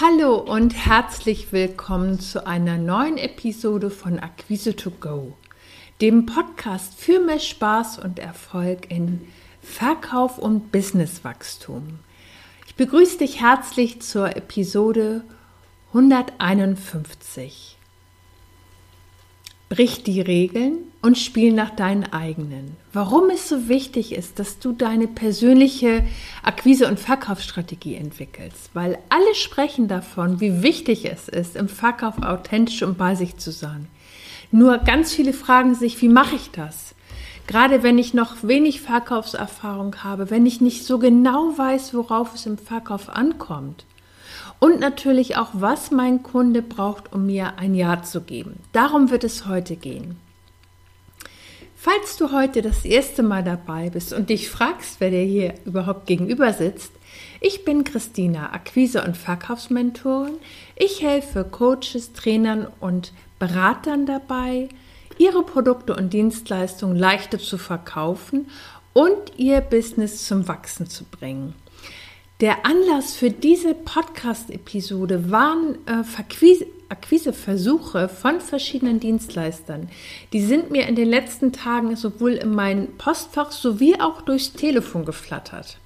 Hallo und herzlich willkommen zu einer neuen Episode von Akquise to Go, dem Podcast für mehr Spaß und Erfolg in Verkauf und Businesswachstum. Ich begrüße dich herzlich zur Episode 151. Brich die Regeln und spiel nach deinen eigenen. Warum es so wichtig ist, dass du deine persönliche Akquise- und Verkaufsstrategie entwickelst. Weil alle sprechen davon, wie wichtig es ist, im Verkauf authentisch und bei sich zu sein. Nur ganz viele fragen sich, wie mache ich das? Gerade wenn ich noch wenig Verkaufserfahrung habe, wenn ich nicht so genau weiß, worauf es im Verkauf ankommt und natürlich auch, was mein Kunde braucht, um mir ein Ja zu geben. Darum wird es heute gehen. Falls du heute das erste Mal dabei bist und dich fragst, wer dir hier überhaupt gegenüber sitzt, ich bin Christina, Akquise- und Verkaufsmentorin. Ich helfe Coaches, Trainern und Beratern dabei, ihre Produkte und Dienstleistungen leichter zu verkaufen und ihr Business zum Wachsen zu bringen. Der Anlass für diese Podcast-Episode waren äh, Akquiseversuche von verschiedenen Dienstleistern. Die sind mir in den letzten Tagen sowohl in mein Postfach sowie auch durchs Telefon geflattert.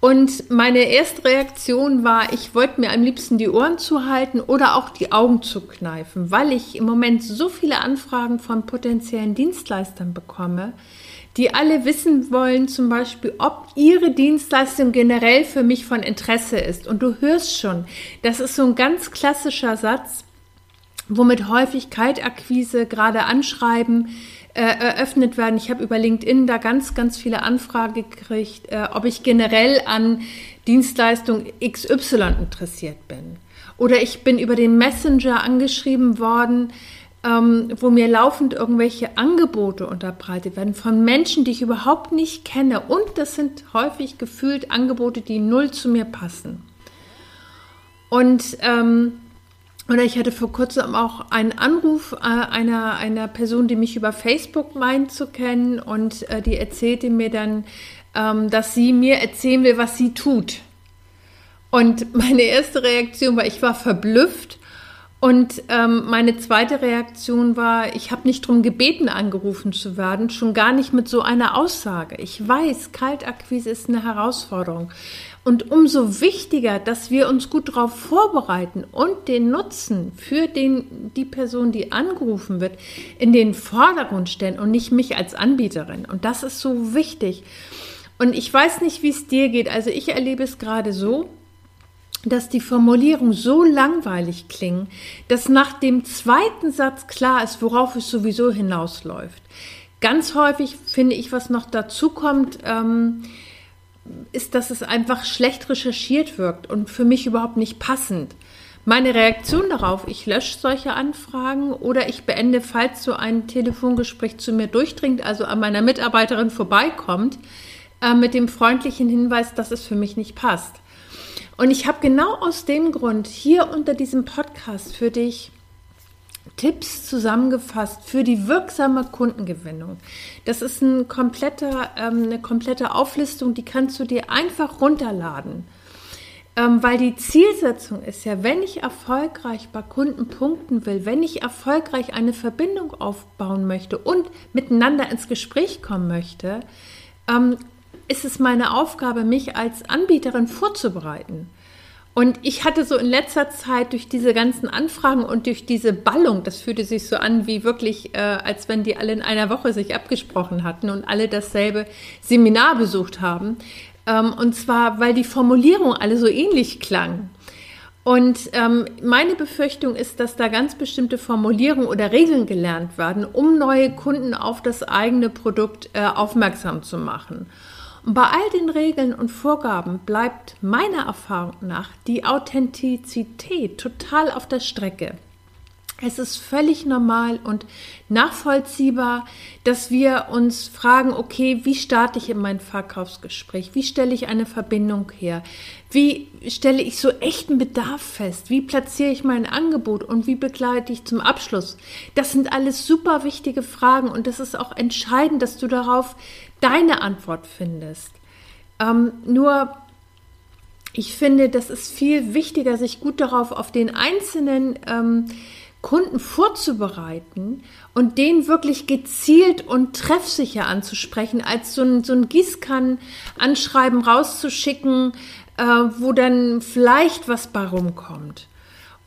Und meine erste Reaktion war, ich wollte mir am liebsten die Ohren zuhalten oder auch die Augen zukneifen, weil ich im Moment so viele Anfragen von potenziellen Dienstleistern bekomme, die alle wissen wollen, zum Beispiel, ob ihre Dienstleistung generell für mich von Interesse ist. Und du hörst schon, das ist so ein ganz klassischer Satz, womit häufig Kaltakquise, gerade Anschreiben, äh, eröffnet werden. Ich habe über LinkedIn da ganz, ganz viele Anfragen gekriegt, äh, ob ich generell an Dienstleistung XY interessiert bin. Oder ich bin über den Messenger angeschrieben worden, ähm, wo mir laufend irgendwelche Angebote unterbreitet werden von Menschen, die ich überhaupt nicht kenne. Und das sind häufig gefühlt Angebote, die null zu mir passen. Und ähm, oder ich hatte vor kurzem auch einen Anruf äh, einer, einer Person, die mich über Facebook meint zu kennen und äh, die erzählte mir dann, ähm, dass sie mir erzählen will, was sie tut. Und meine erste Reaktion war, ich war verblüfft und ähm, meine zweite Reaktion war, ich habe nicht darum gebeten, angerufen zu werden, schon gar nicht mit so einer Aussage. Ich weiß, Kaltakquise ist eine Herausforderung. Und umso wichtiger, dass wir uns gut darauf vorbereiten und den Nutzen für den, die Person, die angerufen wird, in den Vordergrund stellen und nicht mich als Anbieterin. Und das ist so wichtig. Und ich weiß nicht, wie es dir geht. Also ich erlebe es gerade so, dass die Formulierung so langweilig klingen, dass nach dem zweiten Satz klar ist, worauf es sowieso hinausläuft. Ganz häufig finde ich, was noch dazu kommt, ähm, ist, dass es einfach schlecht recherchiert wirkt und für mich überhaupt nicht passend. Meine Reaktion darauf, ich lösche solche Anfragen oder ich beende, falls so ein Telefongespräch zu mir durchdringt, also an meiner Mitarbeiterin vorbeikommt, äh, mit dem freundlichen Hinweis, dass es für mich nicht passt. Und ich habe genau aus dem Grund hier unter diesem Podcast für dich Tipps zusammengefasst für die wirksame Kundengewinnung. Das ist ein kompletter, ähm, eine komplette Auflistung, die kannst du dir einfach runterladen. Ähm, weil die Zielsetzung ist ja, wenn ich erfolgreich bei Kunden punkten will, wenn ich erfolgreich eine Verbindung aufbauen möchte und miteinander ins Gespräch kommen möchte, ähm, ist es meine Aufgabe, mich als Anbieterin vorzubereiten. Und ich hatte so in letzter Zeit durch diese ganzen Anfragen und durch diese Ballung, das fühlte sich so an wie wirklich, äh, als wenn die alle in einer Woche sich abgesprochen hatten und alle dasselbe Seminar besucht haben. Ähm, und zwar, weil die Formulierung alle so ähnlich klang. Und ähm, meine Befürchtung ist, dass da ganz bestimmte Formulierungen oder Regeln gelernt werden, um neue Kunden auf das eigene Produkt äh, aufmerksam zu machen. Und bei all den Regeln und Vorgaben bleibt meiner Erfahrung nach die Authentizität total auf der Strecke. Es ist völlig normal und nachvollziehbar, dass wir uns fragen, okay, wie starte ich in mein Verkaufsgespräch? Wie stelle ich eine Verbindung her? Wie stelle ich so echten Bedarf fest? Wie platziere ich mein Angebot und wie begleite ich zum Abschluss? Das sind alles super wichtige Fragen und es ist auch entscheidend, dass du darauf deine Antwort findest. Ähm, nur ich finde, das ist viel wichtiger, sich gut darauf auf den einzelnen ähm, Kunden vorzubereiten und den wirklich gezielt und treffsicher anzusprechen, als so ein, so ein Gießkannen-Anschreiben rauszuschicken, äh, wo dann vielleicht was bei rumkommt.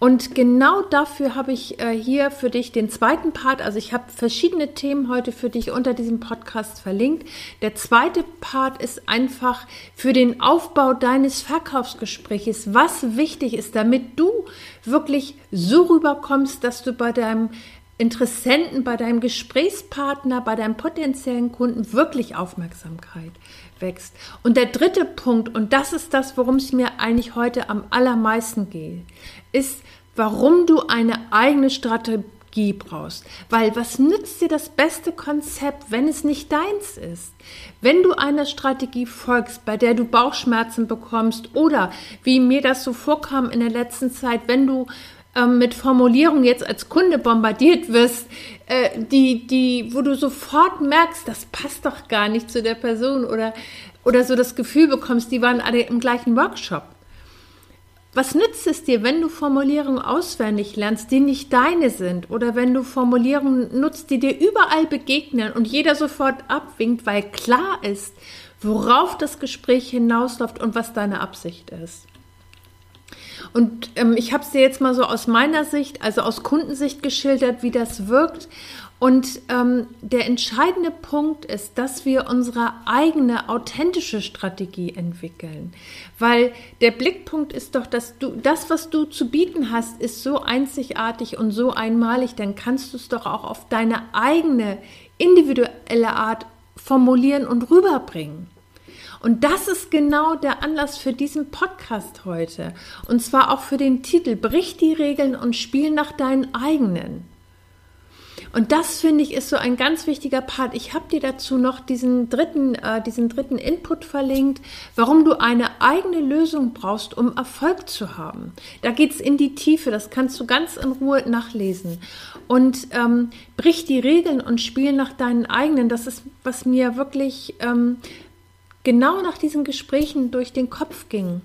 Und genau dafür habe ich äh, hier für dich den zweiten Part. Also ich habe verschiedene Themen heute für dich unter diesem Podcast verlinkt. Der zweite Part ist einfach für den Aufbau deines Verkaufsgespräches, was wichtig ist, damit du wirklich so rüberkommst, dass du bei deinem Interessenten, bei deinem Gesprächspartner, bei deinem potenziellen Kunden wirklich Aufmerksamkeit wächst. Und der dritte Punkt, und das ist das, worum es mir eigentlich heute am allermeisten geht, ist, warum du eine eigene Strategie brauchst. Weil was nützt dir das beste Konzept, wenn es nicht deins ist? Wenn du einer Strategie folgst, bei der du Bauchschmerzen bekommst oder wie mir das so vorkam in der letzten Zeit, wenn du mit Formulierungen jetzt als Kunde bombardiert wirst, äh, die, die, wo du sofort merkst, das passt doch gar nicht zu der Person oder, oder so das Gefühl bekommst, die waren alle im gleichen Workshop. Was nützt es dir, wenn du Formulierungen auswendig lernst, die nicht deine sind, oder wenn du Formulierungen nutzt, die dir überall begegnen und jeder sofort abwinkt, weil klar ist, worauf das Gespräch hinausläuft und was deine Absicht ist? Und ähm, ich habe es dir jetzt mal so aus meiner Sicht, also aus Kundensicht geschildert, wie das wirkt. Und ähm, der entscheidende Punkt ist, dass wir unsere eigene authentische Strategie entwickeln. Weil der Blickpunkt ist doch, dass du das, was du zu bieten hast, ist so einzigartig und so einmalig, dann kannst du es doch auch auf deine eigene individuelle Art formulieren und rüberbringen. Und das ist genau der Anlass für diesen Podcast heute. Und zwar auch für den Titel Brich die Regeln und spiel nach deinen eigenen. Und das finde ich ist so ein ganz wichtiger Part. Ich habe dir dazu noch diesen dritten, äh, diesen dritten Input verlinkt, warum du eine eigene Lösung brauchst, um Erfolg zu haben. Da geht es in die Tiefe, das kannst du ganz in Ruhe nachlesen. Und ähm, brich die Regeln und spiel nach deinen eigenen. Das ist, was mir wirklich ähm, genau nach diesen Gesprächen durch den Kopf ging.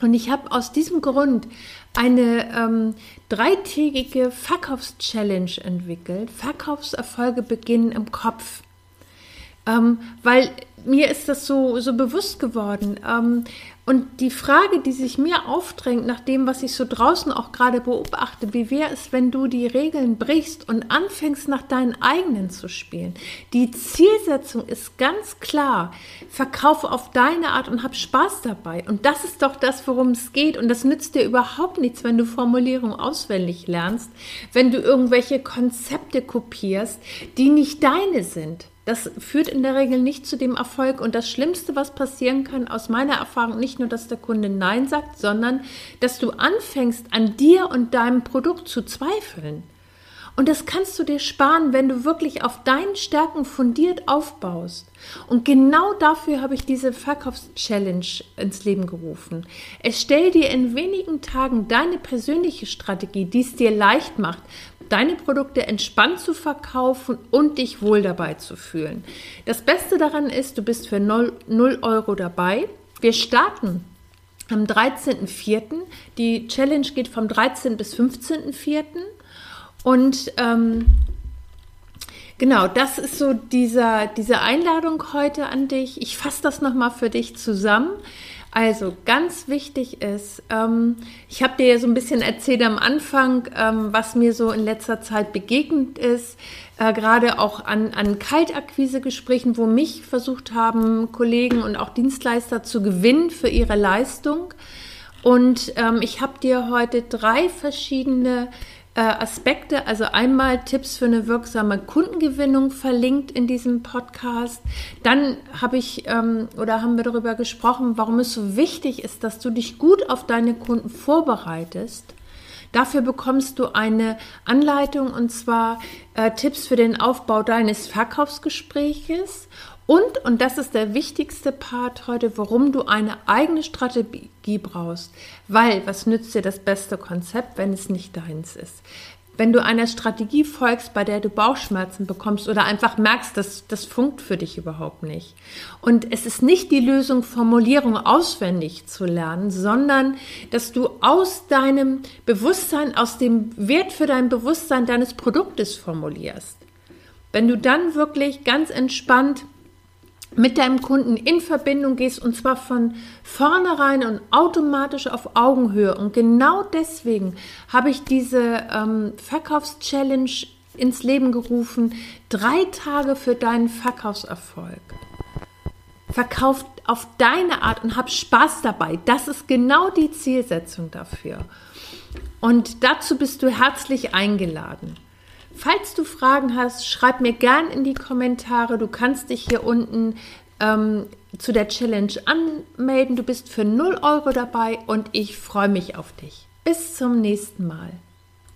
Und ich habe aus diesem Grund eine ähm, dreitägige Verkaufschallenge entwickelt. Verkaufserfolge beginnen im Kopf. Ähm, weil mir ist das so, so bewusst geworden. Ähm, und die Frage, die sich mir aufdrängt, nach dem, was ich so draußen auch gerade beobachte, wie wäre es, wenn du die Regeln brichst und anfängst, nach deinen eigenen zu spielen? Die Zielsetzung ist ganz klar. Verkauf auf deine Art und hab Spaß dabei. Und das ist doch das, worum es geht. Und das nützt dir überhaupt nichts, wenn du Formulierungen auswendig lernst, wenn du irgendwelche Konzepte kopierst, die nicht deine sind. Das führt in der Regel nicht zu dem Erfolg. Und das Schlimmste, was passieren kann, aus meiner Erfahrung, nicht nur, dass der Kunde Nein sagt, sondern dass du anfängst, an dir und deinem Produkt zu zweifeln. Und das kannst du dir sparen, wenn du wirklich auf deinen Stärken fundiert aufbaust. Und genau dafür habe ich diese Verkaufschallenge ins Leben gerufen. Erstell dir in wenigen Tagen deine persönliche Strategie, die es dir leicht macht, deine Produkte entspannt zu verkaufen und dich wohl dabei zu fühlen. Das Beste daran ist, du bist für 0, 0 Euro dabei. Wir starten am 13.04. Die Challenge geht vom 13. bis 15.04. Und ähm, genau, das ist so dieser, diese Einladung heute an dich. Ich fasse das nochmal für dich zusammen. Also ganz wichtig ist, ähm, ich habe dir ja so ein bisschen erzählt am Anfang, ähm, was mir so in letzter Zeit begegnet ist, äh, gerade auch an, an Kaltakquise-Gesprächen, wo mich versucht haben, Kollegen und auch Dienstleister zu gewinnen für ihre Leistung. Und ähm, ich habe dir heute drei verschiedene äh, Aspekte, also einmal Tipps für eine wirksame Kundengewinnung verlinkt in diesem Podcast. Dann habe ich ähm, oder haben wir darüber gesprochen, warum es so wichtig ist, dass du dich gut auf deine Kunden vorbereitest. Dafür bekommst du eine Anleitung und zwar äh, Tipps für den Aufbau deines Verkaufsgespräches und, und das ist der wichtigste Part heute, warum du eine eigene Strategie brauchst. Weil, was nützt dir das beste Konzept, wenn es nicht deins ist? wenn du einer Strategie folgst, bei der du Bauchschmerzen bekommst oder einfach merkst, dass das funkt für dich überhaupt nicht. Und es ist nicht die Lösung, Formulierung auswendig zu lernen, sondern dass du aus deinem Bewusstsein, aus dem Wert für dein Bewusstsein deines Produktes formulierst. Wenn du dann wirklich ganz entspannt mit deinem Kunden in Verbindung gehst und zwar von vornherein und automatisch auf Augenhöhe. Und genau deswegen habe ich diese ähm, Verkaufschallenge ins Leben gerufen. Drei Tage für deinen Verkaufserfolg. Verkauf auf deine Art und hab Spaß dabei. Das ist genau die Zielsetzung dafür. Und dazu bist du herzlich eingeladen. Falls du Fragen hast, schreib mir gern in die Kommentare. Du kannst dich hier unten ähm, zu der Challenge anmelden. Du bist für 0 Euro dabei und ich freue mich auf dich. Bis zum nächsten Mal.